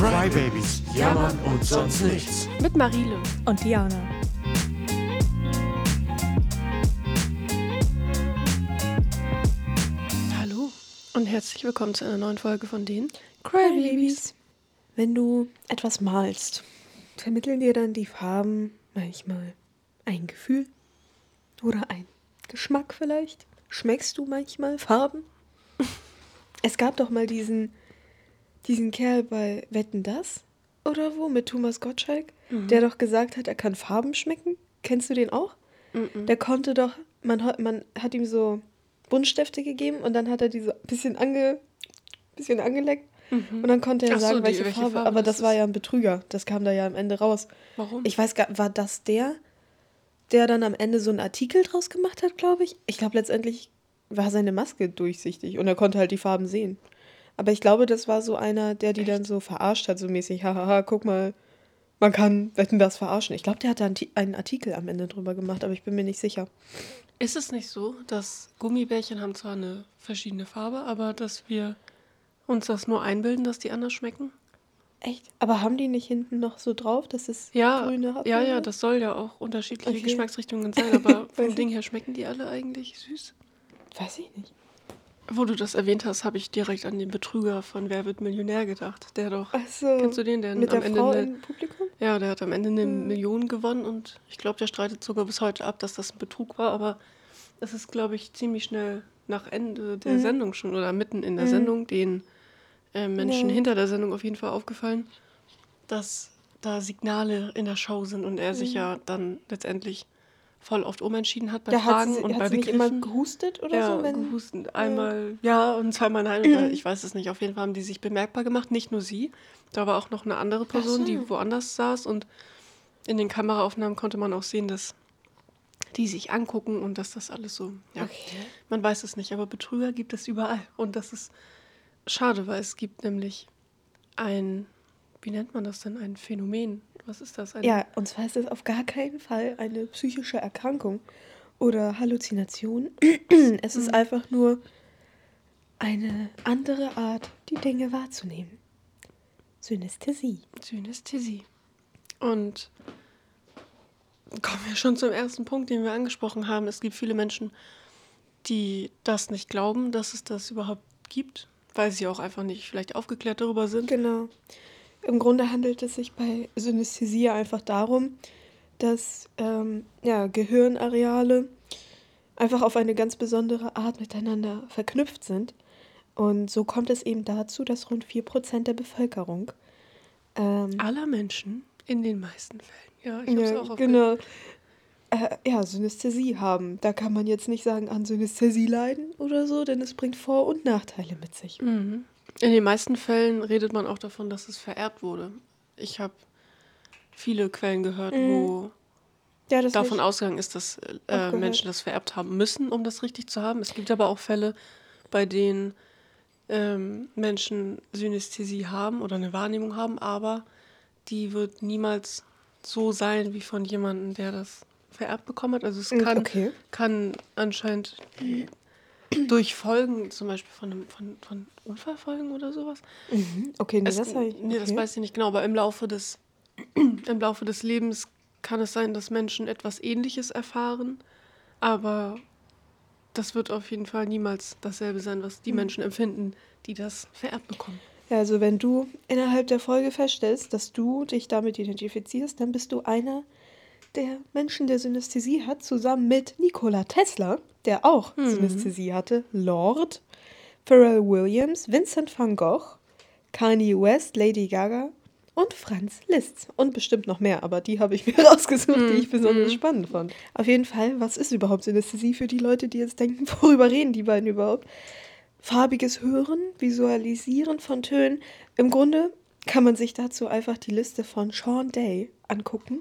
Crybabies, jammern und sonst nichts. Mit Marile. Und Diana. Hallo und herzlich willkommen zu einer neuen Folge von den Crybabies. Wenn du etwas malst, vermitteln dir dann die Farben manchmal ein Gefühl oder ein Geschmack vielleicht? Schmeckst du manchmal Farben? es gab doch mal diesen, diesen Kerl bei Wetten das oder wo mit Thomas Gottschalk, der doch gesagt hat, er kann Farben schmecken. Kennst du den auch? Der konnte doch, man, hat- man hat ihm so Buntstifte gegeben und dann hat er die so ein bisschen, ange, bisschen angeleckt und dann konnte er Ach so, sagen, die- welche, welche Farbe. Farbe Aber das das war ja ein Betrüger. Das kam da ja am Ende raus. Warum? Ich weiß gar war das der, der dann am Ende so einen Artikel draus gemacht hat, glaube ich? Ich glaube, letztendlich war seine Maske durchsichtig und er konnte halt die Farben sehen. Aber ich glaube, das war so einer, der die dann so verarscht hat, so mäßig, hahaha, guck mal, man kann wetten das verarschen. Ich glaube, der hat da einen Ti- einen Artikel am Ende drüber gemacht, aber ich bin mir nicht sicher. Ist es nicht so, dass Gummibärchen haben zwar eine verschiedene Farbe, aber dass wir uns das nur einbilden, dass die anders schmecken? Echt? Aber haben die nicht hinten noch so drauf, dass es Ja, grüne hat? ja, ja, das soll ja auch unterschiedliche Okay. Geschmacksrichtungen sein, aber vom. Ding her schmecken die alle eigentlich süß. Weiß ich nicht. Wo du das erwähnt hast, habe ich direkt an den Betrüger von Wer wird Millionär gedacht. Der doch. So. Kennst du den, der Mit am der Ende Frau eine, im Publikum? Ja, der hat am Ende eine Hm. Million gewonnen und ich glaube, der streitet sogar bis heute ab, dass das ein Betrug war, aber das ist, glaube ich, ziemlich schnell nach Ende der Mhm. Sendung schon oder mitten in der Mhm. Sendung den äh, Menschen Ja. hinter der Sendung auf jeden Fall aufgefallen, dass da Signale in der Show sind und er sich ja dann letztendlich voll oft umentschieden hat bei hat, Fragen sie- und bei hat sie nicht immer Begriffen. gehustet oder ja, so? Wenn, gehustet. Einmal ja und zweimal nein. Oder ich weiß es nicht. Auf jeden Fall haben die sich bemerkbar gemacht. Nicht nur sie. Da war auch noch eine andere Person, so. die woanders saß. Und in den Kameraaufnahmen konnte man auch sehen, dass die sich angucken und dass das alles so. Ja, Okay. man weiß es nicht. Aber Betrüger gibt es überall. Und das ist schade, weil es gibt nämlich ein, wie nennt man das denn? Ein Phänomen. Was ist das? Ein, Ja, und zwar ist es auf gar keinen Fall eine psychische Erkrankung oder Halluzination. Es Mhm. ist einfach nur eine andere Art, die Dinge wahrzunehmen. Synästhesie. Synästhesie. Und kommen wir schon zum ersten Punkt, den wir angesprochen haben. Es gibt viele Menschen, die das nicht glauben, dass es das überhaupt gibt, weil sie auch einfach nicht vielleicht aufgeklärt darüber sind. Genau. Im Grunde handelt es sich bei Synästhesie einfach darum, dass ähm, ja, Gehirnareale einfach auf eine ganz besondere Art miteinander verknüpft sind. Und so kommt es eben dazu, dass rund 4% der Bevölkerung ähm, Aller Menschen in den meisten Fällen. Ja, ich habe es ja, auch genau. Äh, ja, Synästhesie haben. Da kann man jetzt nicht sagen, an Synästhesie leiden oder so, denn es bringt Vor- und Nachteile mit sich. Mhm. In den meisten Fällen redet man auch davon, dass es vererbt wurde. Ich habe viele Quellen gehört, Mhm. wo Ja, davon ausgegangen ist, dass äh. Menschen das vererbt haben müssen, um das richtig zu haben. Es gibt aber auch Fälle, bei denen ähm, Menschen Synästhesie haben oder eine Wahrnehmung haben, aber die wird niemals so sein wie von jemandem, der das vererbt bekommen hat. Also es ich- kann, Okay. kann anscheinend durch Folgen, zum Beispiel von, einem, von, von Unfallfolgen oder sowas, Mhm. Okay, nee, es, das, ich, nee, das okay. weiß ich nicht genau, aber im Laufe des, im Laufe des Lebens kann es sein, dass Menschen etwas Ähnliches erfahren, aber das wird auf jeden Fall niemals dasselbe sein, was Mhm. die Menschen empfinden, die das vererbt bekommen. Ja, also wenn du innerhalb der Folge feststellst, dass du dich damit identifizierst, dann bist du einer der Menschen, der Synästhesie hat, zusammen mit Nikola Tesla, der auch Mhm. Synästhesie hatte, Lord, Pharrell Williams, Vincent van Gogh, Kanye West, Lady Gaga und Franz Liszt. Und bestimmt noch mehr, aber die habe ich mir rausgesucht, die ich besonders Mhm. spannend fand. Auf jeden Fall, was ist überhaupt Synästhesie für die Leute, die jetzt denken, worüber reden die beiden überhaupt? farbiges Hören, Visualisieren von Tönen. Im Grunde kann man sich dazu einfach die Liste von Sean Day angucken,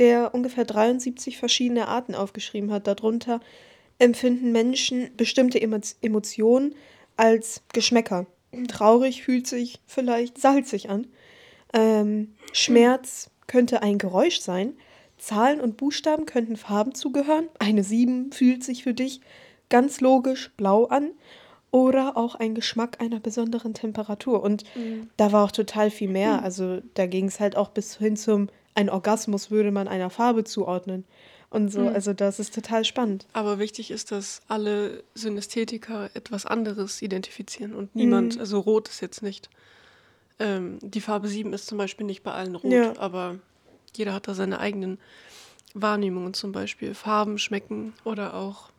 der ungefähr 73 verschiedene Arten aufgeschrieben hat. Darunter empfinden Menschen bestimmte Emo Emotionen als Geschmäcker. Traurig fühlt sich vielleicht salzig an. Ähm, Schmerz könnte ein Geräusch sein. Zahlen und Buchstaben könnten Farben zugehören. Eine 7 fühlt sich für dich ganz logisch blau an. oder auch ein Geschmack einer besonderen Temperatur. Und da war auch total viel mehr. Also da ging es halt auch bis hin zum, ein Orgasmus würde man einer Farbe zuordnen. Und so, Mhm. also das ist total spannend. Aber wichtig ist, dass alle Synästhetiker etwas anderes identifizieren und niemand, Mhm. also rot ist jetzt nicht. Ähm, die Farbe 7 ist zum Beispiel nicht bei allen rot, Ja. aber jeder hat da seine eigenen Wahrnehmungen, zum Beispiel Farben schmecken oder auch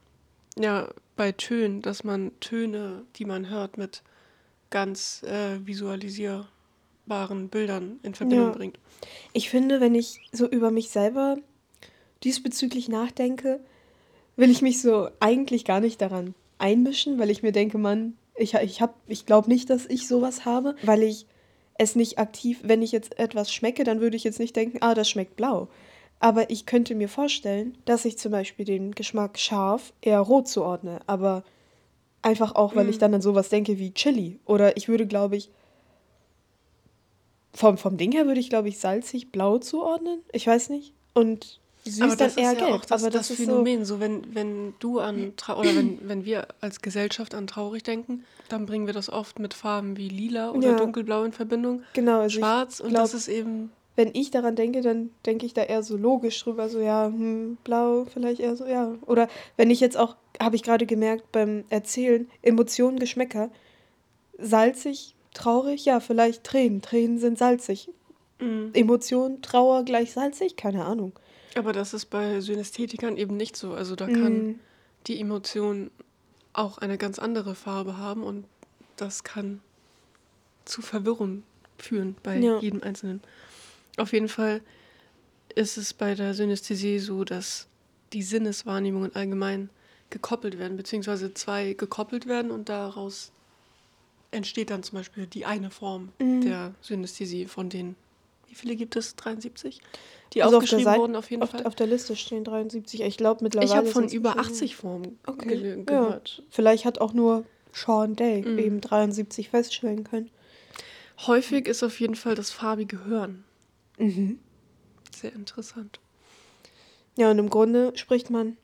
ja, bei Tönen, dass man Töne, die man hört, mit ganz äh, visualisierbaren Bildern in Verbindung Ja. bringt. Ich finde, wenn ich so über mich selber diesbezüglich nachdenke, will ich mich so eigentlich gar nicht daran einmischen, weil ich mir denke, Mann, ich, ich, hab- ich glaube nicht, dass ich sowas habe, weil ich es nicht aktiv, wenn ich jetzt etwas schmecke, dann würde ich jetzt nicht denken, ah, das schmeckt blau. Aber ich könnte mir vorstellen, dass ich zum Beispiel den Geschmack scharf eher rot zuordne, aber einfach auch, weil ich dann an sowas denke wie Chili. Oder ich würde, glaube ich, vom, vom Ding her würde ich, glaube ich, salzig blau zuordnen. Ich weiß nicht. Und süß aber dann das eher ist ja gelb. auch das, aber das, das, ist so. Phänomen. So, wenn, wenn du an Trau oder wenn, wenn wir als Gesellschaft an traurig denken, dann bringen wir das oft mit Farben wie lila oder Ja. dunkelblau in Verbindung. Genau, also Schwarz ich und glaub, das ist eben. wenn ich daran denke, dann denke ich da eher so logisch drüber, so ja, hm, blau, vielleicht eher so, ja. Oder wenn ich jetzt auch, habe ich gerade gemerkt beim Erzählen, Emotionen, Geschmäcker, salzig, traurig, ja, vielleicht Tränen. Tränen sind salzig. mm. Emotion, Trauer gleich salzig, keine Ahnung. Aber das ist bei Synästhetikern eben nicht so. Also da kann Mm, die Emotion auch eine ganz andere Farbe haben und das kann zu Verwirrung führen bei Ja. jedem Einzelnen. Auf jeden Fall ist es bei der Synästhesie so, dass die Sinneswahrnehmungen allgemein gekoppelt werden, beziehungsweise zwei gekoppelt werden und daraus entsteht dann zum Beispiel die eine Form Mhm. der Synästhesie von den, wie viele gibt es? 73? Die Also aufgeschrieben Seite- wurden auf jeden auf, Fall. auf der Liste stehen 73. Ich glaube mittlerweile. Ich habe von über bestimmt- 80 Formen Okay, ge ja. gehört. Vielleicht hat auch nur Sean Day Mhm. eben 73 feststellen können. Häufig ist auf jeden Fall das farbige Hören Mhm. sehr interessant. Ja, und im Grunde spricht man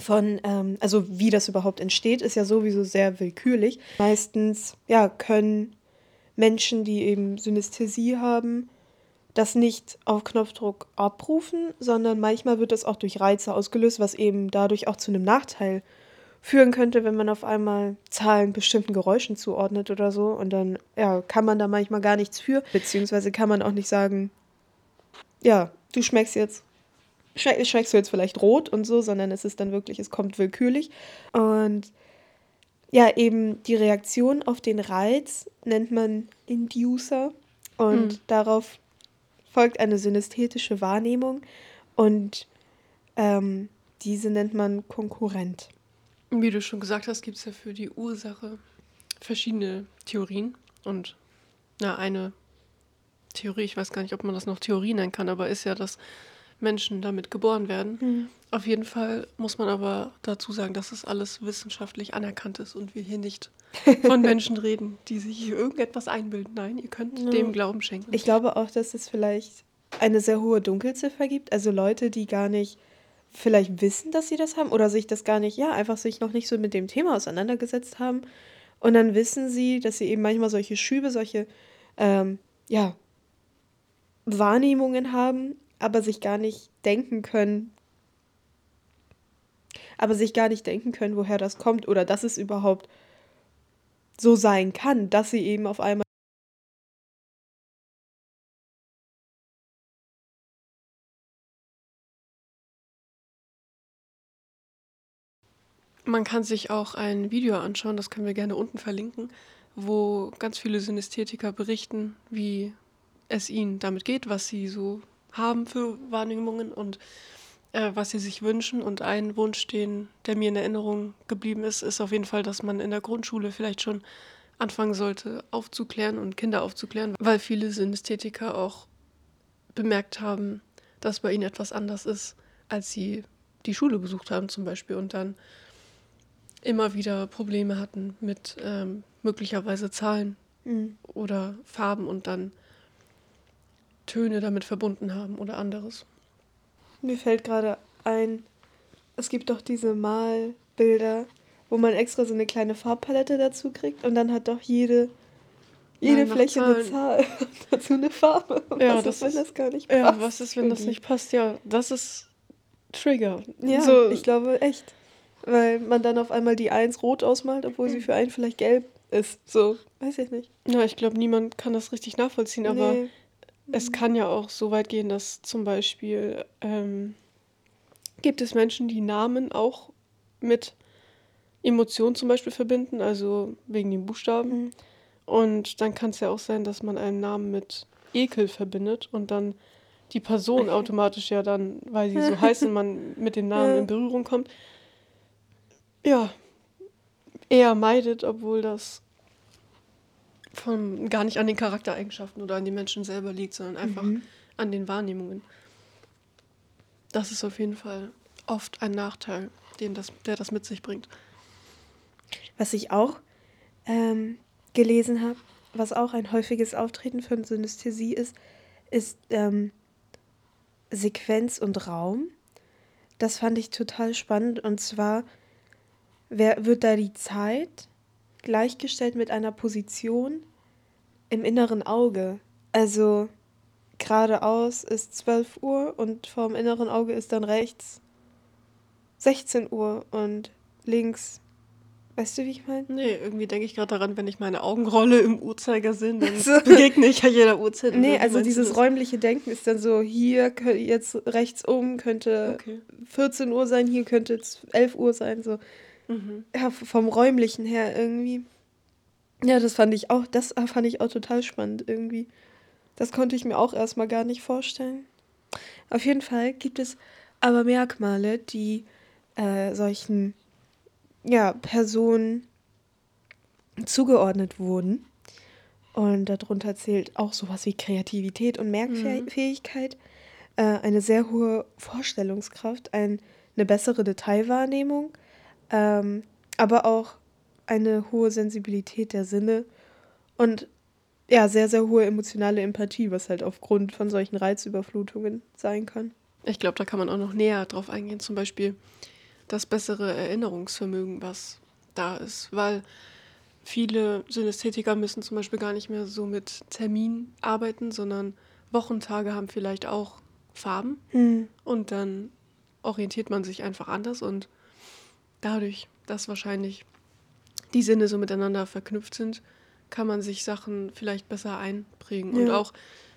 von, ähm, also wie das überhaupt entsteht, ist ja sowieso sehr willkürlich. Meistens, ja, können Menschen, die eben Synästhesie haben, das nicht auf Knopfdruck abrufen, sondern manchmal wird das auch durch Reize ausgelöst, was eben dadurch auch zu einem Nachteil führen könnte, wenn man auf einmal Zahlen bestimmten Geräuschen zuordnet oder so. Und dann, ja, kann man da manchmal gar nichts für, beziehungsweise kann man auch nicht sagen, ja, du schmeckst jetzt schmeckst du jetzt vielleicht rot und so, sondern es ist dann wirklich, es kommt willkürlich. Und ja, eben die Reaktion auf den Reiz nennt man Inducer und Hm. darauf folgt eine synästhetische Wahrnehmung und ähm, diese nennt man Konkurrent. Wie du schon gesagt hast, gibt es ja für die Ursache verschiedene Theorien. Und na, eine Theorie, ich weiß gar nicht, ob man das noch Theorie nennen kann, aber ist ja, dass Menschen damit geboren werden. Auf jeden Fall muss man aber dazu sagen, dass es alles wissenschaftlich anerkannt ist und wir hier nicht von Menschen reden, die sich hier irgendetwas einbilden. Nein, ihr könnt Ja. dem Glauben schenken. Ich glaube auch, dass es vielleicht eine sehr hohe Dunkelziffer gibt. Also Leute, die gar nicht vielleicht wissen, dass sie das haben oder sich das gar nicht, ja, einfach sich noch nicht so mit dem Thema auseinandergesetzt haben. Und dann wissen sie, dass sie eben manchmal solche Schübe, solche, ähm, ja, Wahrnehmungen haben, aber sich gar nicht denken können, aber sich gar nicht denken können, woher das kommt oder dass es überhaupt so sein kann, dass sie eben auf einmal Man kann sich auch ein Video anschauen, das können wir gerne unten verlinken, wo ganz viele Synästhetiker berichten, wie es ihnen damit geht, was sie so haben für Wahrnehmungen und äh, was sie sich wünschen. Und ein Wunsch, den, der mir in Erinnerung geblieben ist, ist auf jeden Fall, dass man in der Grundschule vielleicht schon anfangen sollte, aufzuklären und Kinder aufzuklären, weil viele Synästhetiker auch bemerkt haben, dass bei ihnen etwas anders ist, als sie die Schule besucht haben zum Beispiel und dann immer wieder Probleme hatten mit ähm, möglicherweise Zahlen Mhm. oder Farben und dann Töne damit verbunden haben oder anderes. Mir fällt gerade ein, es gibt doch diese Malbilder, wo man extra so eine kleine Farbpalette dazu kriegt und dann hat doch jede, jede Nein, Fläche eine. Zahl dazu eine Farbe. Ja, was das ist, wenn ist- das gar nicht passt? Ja, was ist, wenn das nicht passt? Ja, das ist Trigger. Ja, so, ich glaube echt. Weil man dann auf einmal die Eins rot ausmalt, obwohl sie für einen vielleicht gelb ist. So, weiß ich nicht. ja, ich glaube, niemand kann das richtig nachvollziehen, aber Nee. Es kann ja auch so weit gehen, dass zum Beispiel ähm, gibt es Menschen, die Namen auch mit Emotionen zum Beispiel verbinden, also wegen den Buchstaben. Mhm. Und dann kann es ja auch sein, dass man einen Namen mit Ekel verbindet und dann die Person automatisch ja dann, weil sie so heißt und man mit dem Namen in Berührung kommt, ja, eher meidet, obwohl das von, gar nicht an den Charaktereigenschaften oder an den Menschen selber liegt, sondern einfach Mhm. an den Wahrnehmungen. Das ist auf jeden Fall oft ein Nachteil, den das, der das mit sich bringt. Was ich auch ähm, gelesen habe, was auch ein häufiges Auftreten von Synästhesie ist, ist ähm, Sequenz und Raum. Das fand ich total spannend. Und zwar wer, wird da die Zeit gleichgestellt mit einer Position im inneren Auge. Also geradeaus ist 12 Uhr und vorm inneren Auge ist dann rechts 16 Uhr und links. Weißt du, wie ich meine? Nee, irgendwie denke ich gerade daran, wenn ich meine Augen rolle im Uhrzeigersinn, dann So. begegne ich ja jeder Uhrzeit. Nee, also dieses das? räumliche Denken ist dann so, hier jetzt rechts oben könnte Okay. 14 Uhr sein, hier könnte es 11 Uhr sein, so. Mhm. Ja, vom räumlichen her irgendwie. Ja, das fand ich auch, das fand ich auch total spannend irgendwie. Das konnte ich mir auch erstmal gar nicht vorstellen. Auf jeden Fall gibt es aber Merkmale, die äh, solchen ja, Personen zugeordnet wurden. Und darunter zählt auch sowas wie Kreativität und Merkfähigkeit, äh, eine sehr hohe Vorstellungskraft, ein, eine bessere Detailwahrnehmung, ähm, aber auch eine hohe Sensibilität der Sinne und ja, sehr, sehr hohe emotionale Empathie, was halt aufgrund von solchen Reizüberflutungen sein kann. Ich glaube, da kann man auch noch näher drauf eingehen. Zum Beispiel das bessere Erinnerungsvermögen, was da ist. Weil viele Synästhetiker müssen zum Beispiel gar nicht mehr so mit Termin arbeiten, sondern Wochentage haben vielleicht auch Farben. Und dann orientiert man sich einfach anders und dadurch, dass wahrscheinlich die Sinne so miteinander verknüpft sind, kann man sich Sachen vielleicht besser einprägen. Und Ja. auch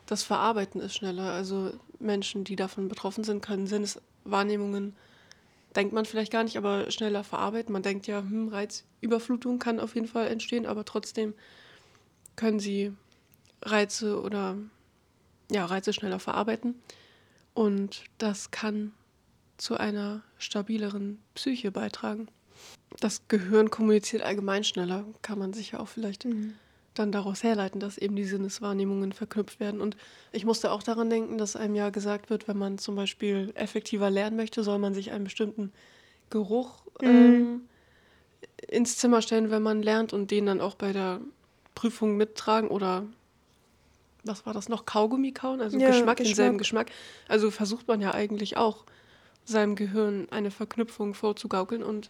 das Verarbeiten ist schneller. Also Menschen, die davon betroffen sind, können Sinneswahrnehmungen, denkt man vielleicht gar nicht, aber schneller verarbeiten. Man denkt ja, hm, Reizüberflutung kann auf jeden Fall entstehen, aber trotzdem können sie Reize oder ja, Reize schneller verarbeiten. Und das kann zu einer stabileren Psyche beitragen. Das Gehirn kommuniziert allgemein schneller, kann man sich ja auch vielleicht dann daraus herleiten, dass eben die Sinneswahrnehmungen verknüpft werden. Und ich musste auch daran denken, dass einem ja gesagt wird, wenn man zum Beispiel effektiver lernen möchte, soll man sich einen bestimmten Geruch ähm, ins Zimmer stellen, wenn man lernt und den dann auch bei der Prüfung mittragen oder was war das noch? Kaugummi kauen, also Ja, Geschmack, denselben Geschmack. Geschmack. Also versucht man ja eigentlich auch seinem Gehirn eine Verknüpfung vorzugaukeln und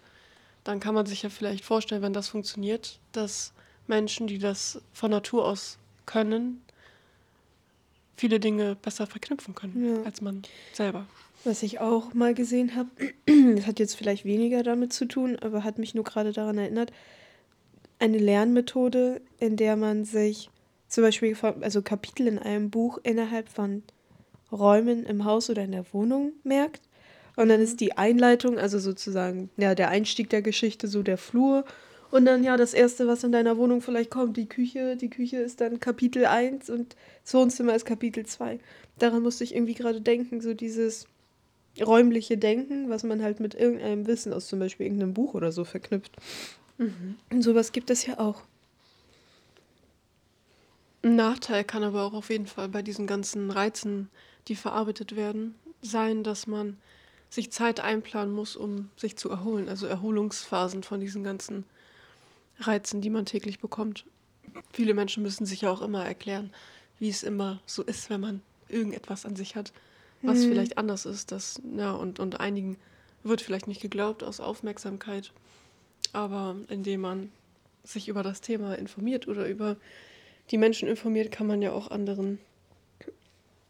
dann kann man sich ja vielleicht vorstellen, wenn das funktioniert, dass Menschen, die das von Natur aus können, viele Dinge besser verknüpfen können Ja. als man selber. Was ich auch mal gesehen habe, das hat jetzt vielleicht weniger damit zu tun, aber hat mich nur gerade daran erinnert, eine Lernmethode, in der man sich zum Beispiel von- also Kapitel in einem Buch innerhalb von Räumen im Haus oder in der Wohnung merkt. Und dann ist die Einleitung, also sozusagen, ja, der Einstieg der Geschichte, so der Flur. Und dann ja, das Erste, was in deiner Wohnung vielleicht kommt, die Küche. Die Küche ist dann Kapitel 1 und das Wohnzimmer ist Kapitel 2. Daran musste ich irgendwie gerade denken, so dieses räumliche Denken, was man halt mit irgendeinem Wissen aus zum Beispiel irgendeinem Buch oder so verknüpft. Und sowas gibt es ja auch. Ein Nachteil kann aber auch auf jeden Fall bei diesen ganzen Reizen, die verarbeitet werden, sein, dass man sich Zeit einplanen muss, um sich zu erholen. Also Erholungsphasen von diesen ganzen Reizen, die man täglich bekommt. Viele Menschen müssen sich ja auch immer erklären, wie es immer so ist, wenn man irgendetwas an sich hat, was Mhm. vielleicht anders ist. Das, ja, und, und einigen wird vielleicht nicht geglaubt aus Aufmerksamkeit. Aber indem man sich über das Thema informiert oder über die Menschen informiert, kann man ja auch anderen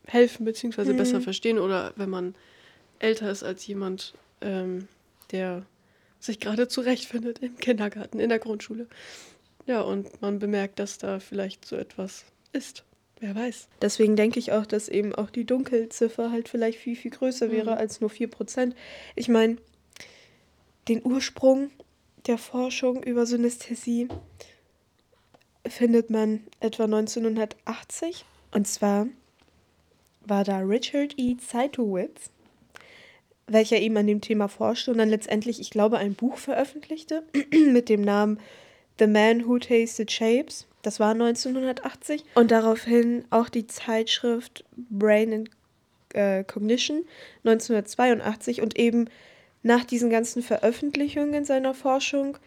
helfen bzw. Mhm. besser verstehen. Oder wenn man älter ist als jemand, ähm, der sich gerade zurechtfindet im Kindergarten, in der Grundschule. Ja, und man bemerkt, dass da vielleicht so etwas ist. Wer weiß. Deswegen denke ich auch, dass eben auch die Dunkelziffer halt vielleicht viel, viel größer wäre Mhm. als nur 4%. Ich meine, den Ursprung der Forschung über Synästhesie findet man etwa 1980. Und zwar war da Richard E. Zeitowitz, welcher eben an dem Thema forschte und dann letztendlich, ich glaube, ein Buch veröffentlichte mit dem Namen The Man Who Tasted Shapes. Das war 1980. Und daraufhin auch die Zeitschrift Brain and äh, Cognition 1982. Und eben nach diesen ganzen Veröffentlichungen seiner Forschung,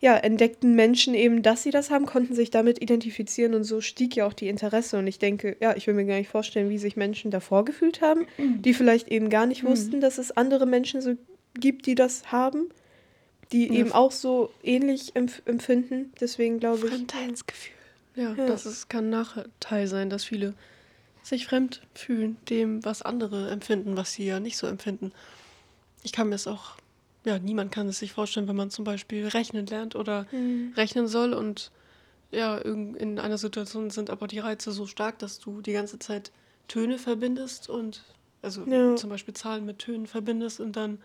ja, entdeckten Menschen eben, dass sie das haben, konnten sich damit identifizieren und so stieg ja auch die Interesse. Und ich denke, ja, ich will mir gar nicht vorstellen, wie sich Menschen davor gefühlt haben, die vielleicht eben gar nicht Mhm. wussten, dass es andere Menschen so gibt, die das haben, die Ja, eben auch so ähnlich empf empfinden. Deswegen glaube ich. Fremdheitsgefühl. Ja, Ja. das ist, kann Nachteil sein, dass viele sich fremd fühlen dem, was andere empfinden, was sie ja nicht so empfinden. Ich kann mir es auch, ja, niemand kann es sich vorstellen, wenn man zum Beispiel rechnen lernt oder Mhm. rechnen soll und ja, in einer Situation sind aber die Reize so stark, dass du die ganze Zeit Töne verbindest und also Ja. zum Beispiel Zahlen mit Tönen verbindest und dann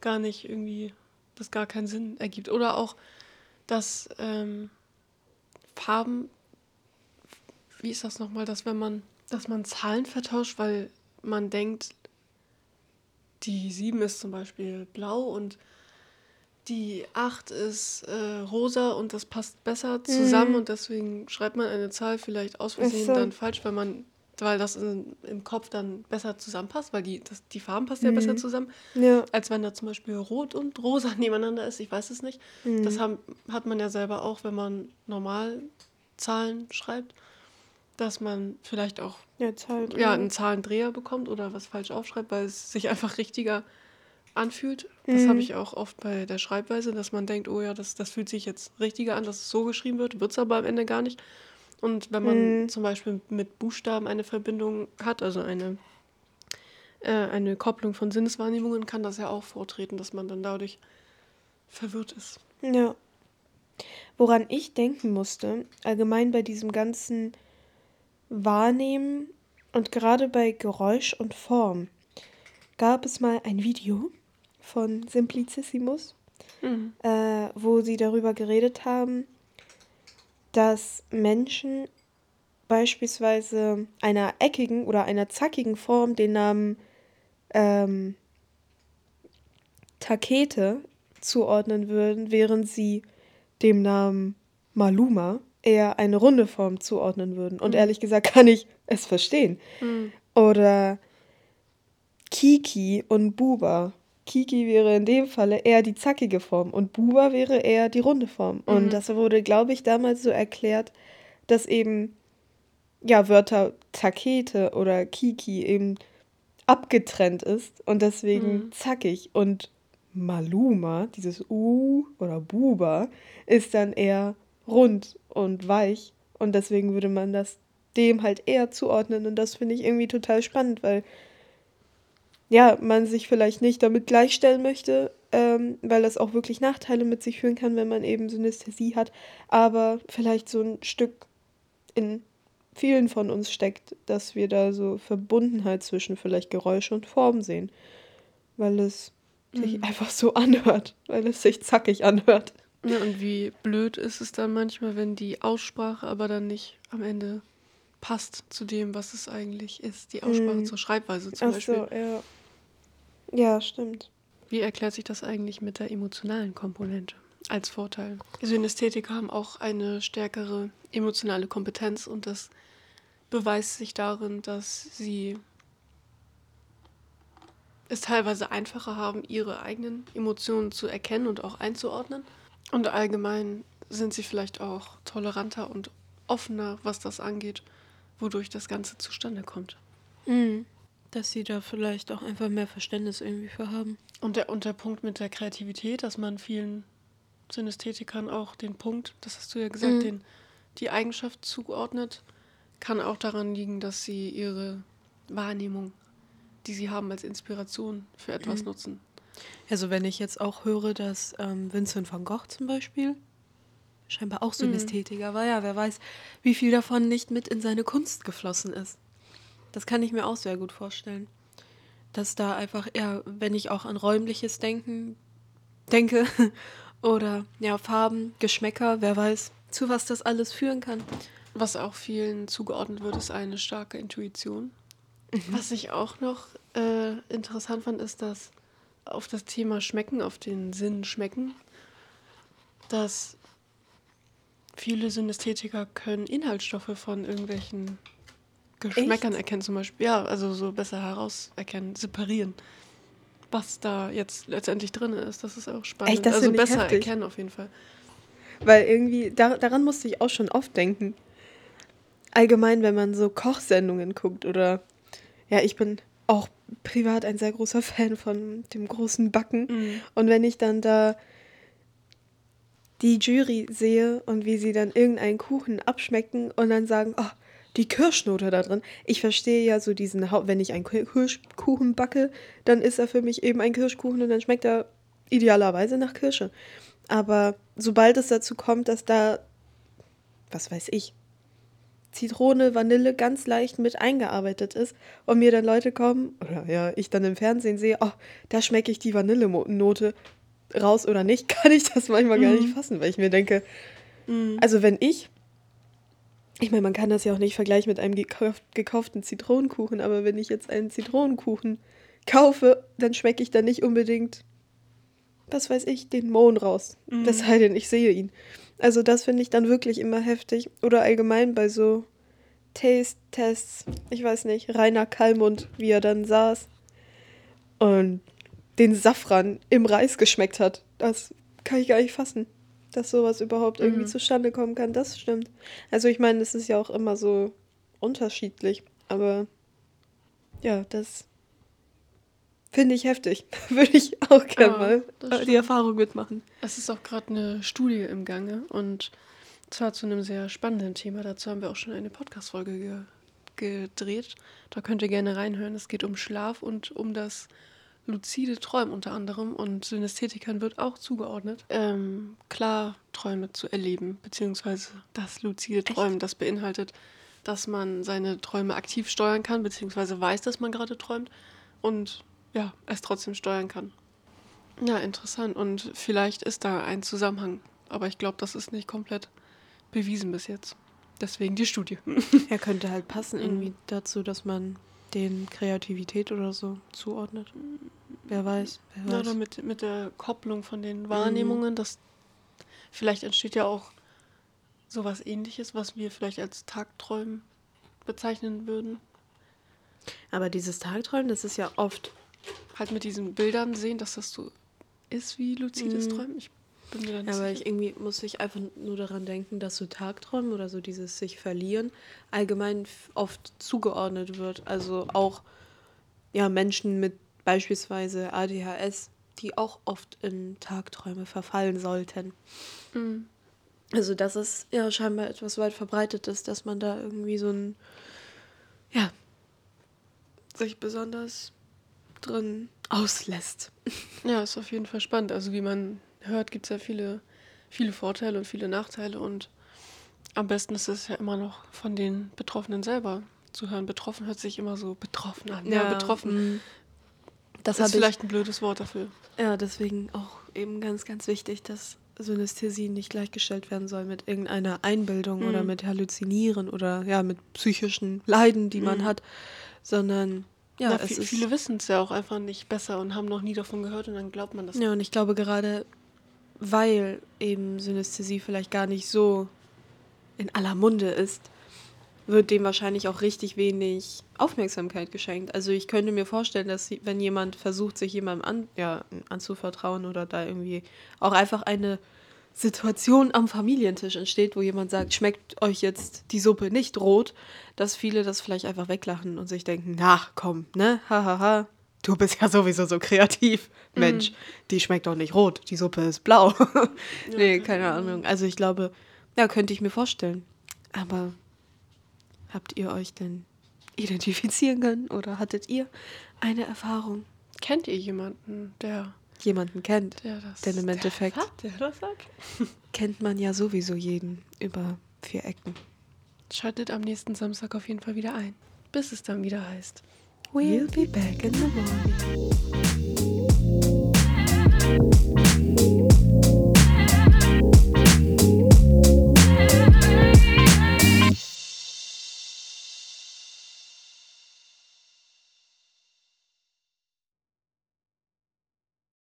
gar nicht irgendwie, das gar keinen Sinn ergibt. Oder auch, dass ähm, Farben, wie ist das nochmal, dass wenn man, dass man Zahlen vertauscht, weil man denkt, die 7 ist zum Beispiel blau und die 8 ist äh, rosa und das passt besser zusammen und deswegen schreibt man eine Zahl vielleicht aus Mhm. Versehen so. dann falsch, weil man, weil das in, im Kopf dann besser zusammenpasst, weil die, das, die Farben passen ja besser Mhm. zusammen, Ja. als wenn da zum Beispiel rot und rosa nebeneinander ist. Ich weiß es nicht. Mhm. Das haben, hat man ja selber auch, wenn man normal Zahlen schreibt, dass man vielleicht auch Ja, Zeit. ja, einen Zahlendreher bekommt oder was falsch aufschreibt, weil es sich einfach richtiger anfühlt. Das Mhm. habe ich auch oft bei der Schreibweise, dass man denkt, oh ja, das, das fühlt sich jetzt richtiger an, dass es so geschrieben wird, wird es aber am Ende gar nicht. Und wenn man Mhm. zum Beispiel mit Buchstaben eine Verbindung hat, also eine, äh, eine Kopplung von Sinneswahrnehmungen, kann das ja auch vortreten, dass man dann dadurch verwirrt ist. Ja. Woran ich denken musste, allgemein bei diesem ganzen Wahrnehmen und gerade bei Geräusch und Form, gab es mal ein Video von Simplicissimus, Mhm. äh, wo sie darüber geredet haben, dass Menschen beispielsweise einer eckigen oder einer zackigen Form den Namen ähm, Takete zuordnen würden, während sie dem Namen Maluma eher eine runde Form zuordnen würden. Und Mhm. ehrlich gesagt kann ich es verstehen. Mhm. Oder Kiki und Buba. Kiki wäre in dem Falle eher die zackige Form und Buba wäre eher die runde Form. Und Mhm. das wurde, glaube ich, damals so erklärt, dass eben ja Wörter Takete oder Kiki eben abgetrennt ist und deswegen Mhm. zackig. Und Maluma, dieses U oder Buba, ist dann eher rund und weich. Und deswegen würde man das dem halt eher zuordnen. Und das finde ich irgendwie total spannend, weil ja, man sich vielleicht nicht damit gleichstellen möchte, ähm, weil das auch wirklich Nachteile mit sich führen kann, wenn man eben Synästhesie hat, aber vielleicht so ein Stück in vielen von uns steckt, dass wir da so Verbundenheit zwischen vielleicht Geräusch und Form sehen, weil es sich Mhm. einfach so anhört, weil es sich zackig anhört. Ja, und wie blöd ist es dann manchmal, wenn die Aussprache aber dann nicht am Ende passt zu dem, was es eigentlich ist. Die Aussprache Mhm. zur Schreibweise zum Ach Beispiel. so, ja. Ja, stimmt. Wie erklärt sich das eigentlich mit der emotionalen Komponente als Vorteil? Synästhetiker haben auch eine stärkere emotionale Kompetenz und das beweist sich darin, dass sie es teilweise einfacher haben, ihre eigenen Emotionen zu erkennen und auch einzuordnen. Und allgemein sind sie vielleicht auch toleranter und offener, was das angeht, wodurch das Ganze zustande kommt. Mhm. Dass sie da vielleicht auch einfach mehr Verständnis irgendwie für haben. Und der, und der Punkt mit der Kreativität, dass man vielen Synästhetikern auch den Punkt, das hast du ja gesagt, Mhm. den, die Eigenschaft zugeordnet, kann auch daran liegen, dass sie ihre Wahrnehmung, die sie haben, als Inspiration für etwas Mhm. nutzen. Also wenn ich jetzt auch höre, dass ähm, Vincent van Gogh zum Beispiel scheinbar auch Synästhetiker war, ja, wer weiß, wie viel davon nicht mit in seine Kunst geflossen ist. Das kann ich mir auch sehr gut vorstellen. Dass da einfach eher, wenn ich auch an räumliches Denken denke oder ja, Farben, Geschmäcker, wer weiß, zu was das alles führen kann. Was auch vielen zugeordnet wird, ist eine starke Intuition. Mhm. Was ich auch noch äh, interessant fand, ist, dass auf das Thema Schmecken, auf den Sinn Schmecken, dass viele Synästhetiker können Inhaltsstoffe von irgendwelchen Geschmäckern Echt? erkennen, zum Beispiel. Ja, also so besser herauserkennen, separieren. Was da jetzt letztendlich drin ist, das ist auch spannend. Echt, das also besser heftig. erkennen auf jeden Fall. Weil irgendwie, da, daran musste ich auch schon oft denken. Allgemein, wenn man so Kochsendungen guckt oder ja, ich bin auch privat ein sehr großer Fan von dem großen Backen. Mhm. Und wenn ich dann da die Jury sehe und wie sie dann irgendeinen Kuchen abschmecken und dann sagen, oh, die Kirschnote da drin. Ich verstehe ja so diesen, Hau- wenn ich einen Ki- Kirschkuchen backe, dann ist er für mich eben ein Kirschkuchen und dann schmeckt er idealerweise nach Kirsche. Aber sobald es dazu kommt, dass da, was weiß ich, Zitrone, Vanille ganz leicht mit eingearbeitet ist und mir dann Leute kommen, oder ja, ich dann im Fernsehen sehe, oh, da schmecke ich die Vanillenote raus oder nicht, kann ich das manchmal gar nicht fassen, weil ich mir denke, Mhm. also wenn ich, ich meine, man kann das ja auch nicht vergleichen mit einem gekauf, gekauften Zitronenkuchen, aber wenn ich jetzt einen Zitronenkuchen kaufe, dann schmecke ich da nicht unbedingt, was weiß ich, den Mohn raus. Mhm. Das sei denn, ich sehe ihn. Also das finde ich dann wirklich immer heftig. Oder allgemein bei so Taste-Tests, ich weiß nicht, Rainer Kallmund, wie er dann saß und den Safran im Reis geschmeckt hat. Das kann ich gar nicht fassen, dass sowas überhaupt irgendwie Mhm. zustande kommen kann. Das stimmt. Also ich meine, es ist ja auch immer so unterschiedlich, aber ja, das finde ich heftig. Würde ich auch gerne Ja, mal das äh, die. Erfahrung mitmachen. Es ist auch gerade eine Studie im Gange und zwar zu einem sehr spannenden Thema. Dazu haben wir auch schon eine Podcast-Folge ge gedreht. Da könnt ihr gerne reinhören. Es geht um Schlaf und um das luzide Träumen unter anderem und Synästhetikern wird auch zugeordnet, ähm, Klarträume zu erleben, beziehungsweise das luzide Träumen, das beinhaltet, dass man seine Träume aktiv steuern kann, beziehungsweise weiß, dass man gerade träumt und ja, es trotzdem steuern kann. Ja, interessant. Und vielleicht ist da ein Zusammenhang. Aber ich glaube, das ist nicht komplett bewiesen bis jetzt. Deswegen die Studie. Er könnte halt passen Mhm. irgendwie dazu, dass man den Kreativität oder so zuordnet. Wer weiß, wer Ja, weiß. oder mit, mit der Kopplung von den Wahrnehmungen, das vielleicht entsteht ja auch sowas ähnliches, was wir vielleicht als Tagträumen bezeichnen würden. Aber dieses Tagträumen, das ist ja oft Halt mit diesen Bildern sehen, dass das so ist wie luzides Mhm. Träumen. Ich bin mir da nicht Ja, aber ich irgendwie muss ich einfach nur daran denken, dass so Tagträumen oder so dieses sich verlieren allgemein oft zugeordnet wird. Also auch ja Menschen mit beispielsweise ADHS, die auch oft in Tagträume verfallen sollten. Mhm. Also dass es ja scheinbar etwas weit verbreitet ist, dass man da irgendwie so ein ja sich besonders drin auslässt. Ja, ist auf jeden Fall spannend. Also wie man hört, gibt es ja viele, viele Vorteile und viele Nachteile. Und am besten ist es ja immer noch von den Betroffenen selber zu hören. Betroffen hört sich immer so betroffen an. Ja, betroffen. mm. Das ist vielleicht ein blödes Wort dafür. Ja, deswegen auch eben ganz, ganz wichtig, dass Synästhesie nicht gleichgestellt werden soll mit irgendeiner Einbildung Mhm. oder mit Halluzinieren oder ja, mit psychischen Leiden, die man Mhm. hat, sondern ja, Ja, es vi- ist, viele wissen es ja auch einfach nicht besser und haben noch nie davon gehört und dann glaubt man das. Ja, und ich glaube gerade, weil eben Synästhesie vielleicht gar nicht so in aller Munde ist, wird dem wahrscheinlich auch richtig wenig Aufmerksamkeit geschenkt. Also ich könnte mir vorstellen, dass wenn jemand versucht, sich jemandem an, ja, anzuvertrauen oder da irgendwie auch einfach eine Situation am Familientisch entsteht, wo jemand sagt, schmeckt euch jetzt die Suppe nicht rot, dass viele das vielleicht einfach weglachen und sich denken, na komm, ne, hahaha, du bist ja sowieso so kreativ. Mensch, die schmeckt doch nicht rot, die Suppe ist blau. nee, keine Ahnung. Also ich glaube, ja, könnte ich mir vorstellen. Aber habt ihr euch denn identifizieren können oder hattet ihr eine Erfahrung? Kennt ihr jemanden, der, Jemanden kennt? der das Denn im Endeffekt der, der das sagt? kennt man ja sowieso jeden über vier Ecken. Schaltet am nächsten Samstag auf jeden Fall wieder ein, bis es dann wieder heißt. We'll be back in the morning.